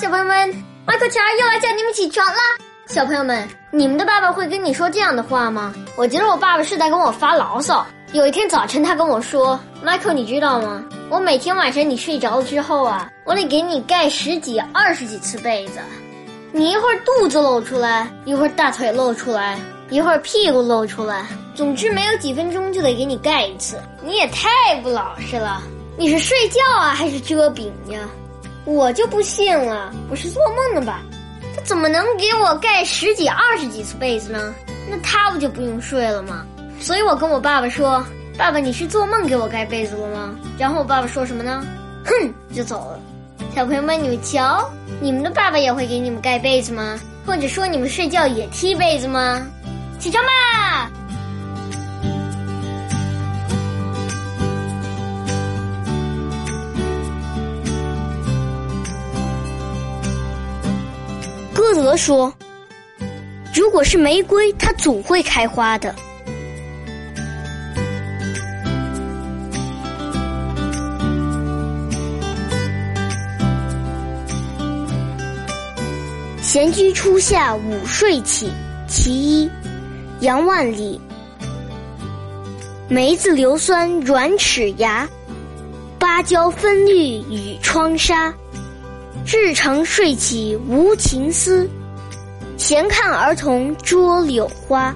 小朋友们，麦克乔又来叫你们起床啦！小朋友们，你们的爸爸会跟你说这样的话吗？我觉得我爸爸是在跟我发牢骚。有一天早晨，他跟我说：“麦克，你知道吗？我每天晚上你睡着了之后啊，我得给你盖十几、二十几次被子。你一会儿肚子露出来，一会儿大腿露出来，一会儿屁股露出来，总之没有几分钟就得给你盖一次。你也太不老实了！你是睡觉啊，还是遮饼呀？我就不信了，我是做梦的吧？他怎么能给我盖十几、二十几次被子呢？那他不就不用睡了吗？”所以我跟我爸爸说：“爸爸，你是做梦给我盖被子了吗？”然后我爸爸说什么呢？哼，就走了。小朋友们，你们瞧，你们的爸爸也会给你们盖被子吗？或者说你们睡觉也踢被子吗？起床吧！歌德说：“如果是玫瑰，它总会开花的。”闲居初夏午睡起，其一，杨万里。梅子硫酸软齿牙，芭蕉分绿与窗纱。日长睡起无情思，闲看儿童捉柳花。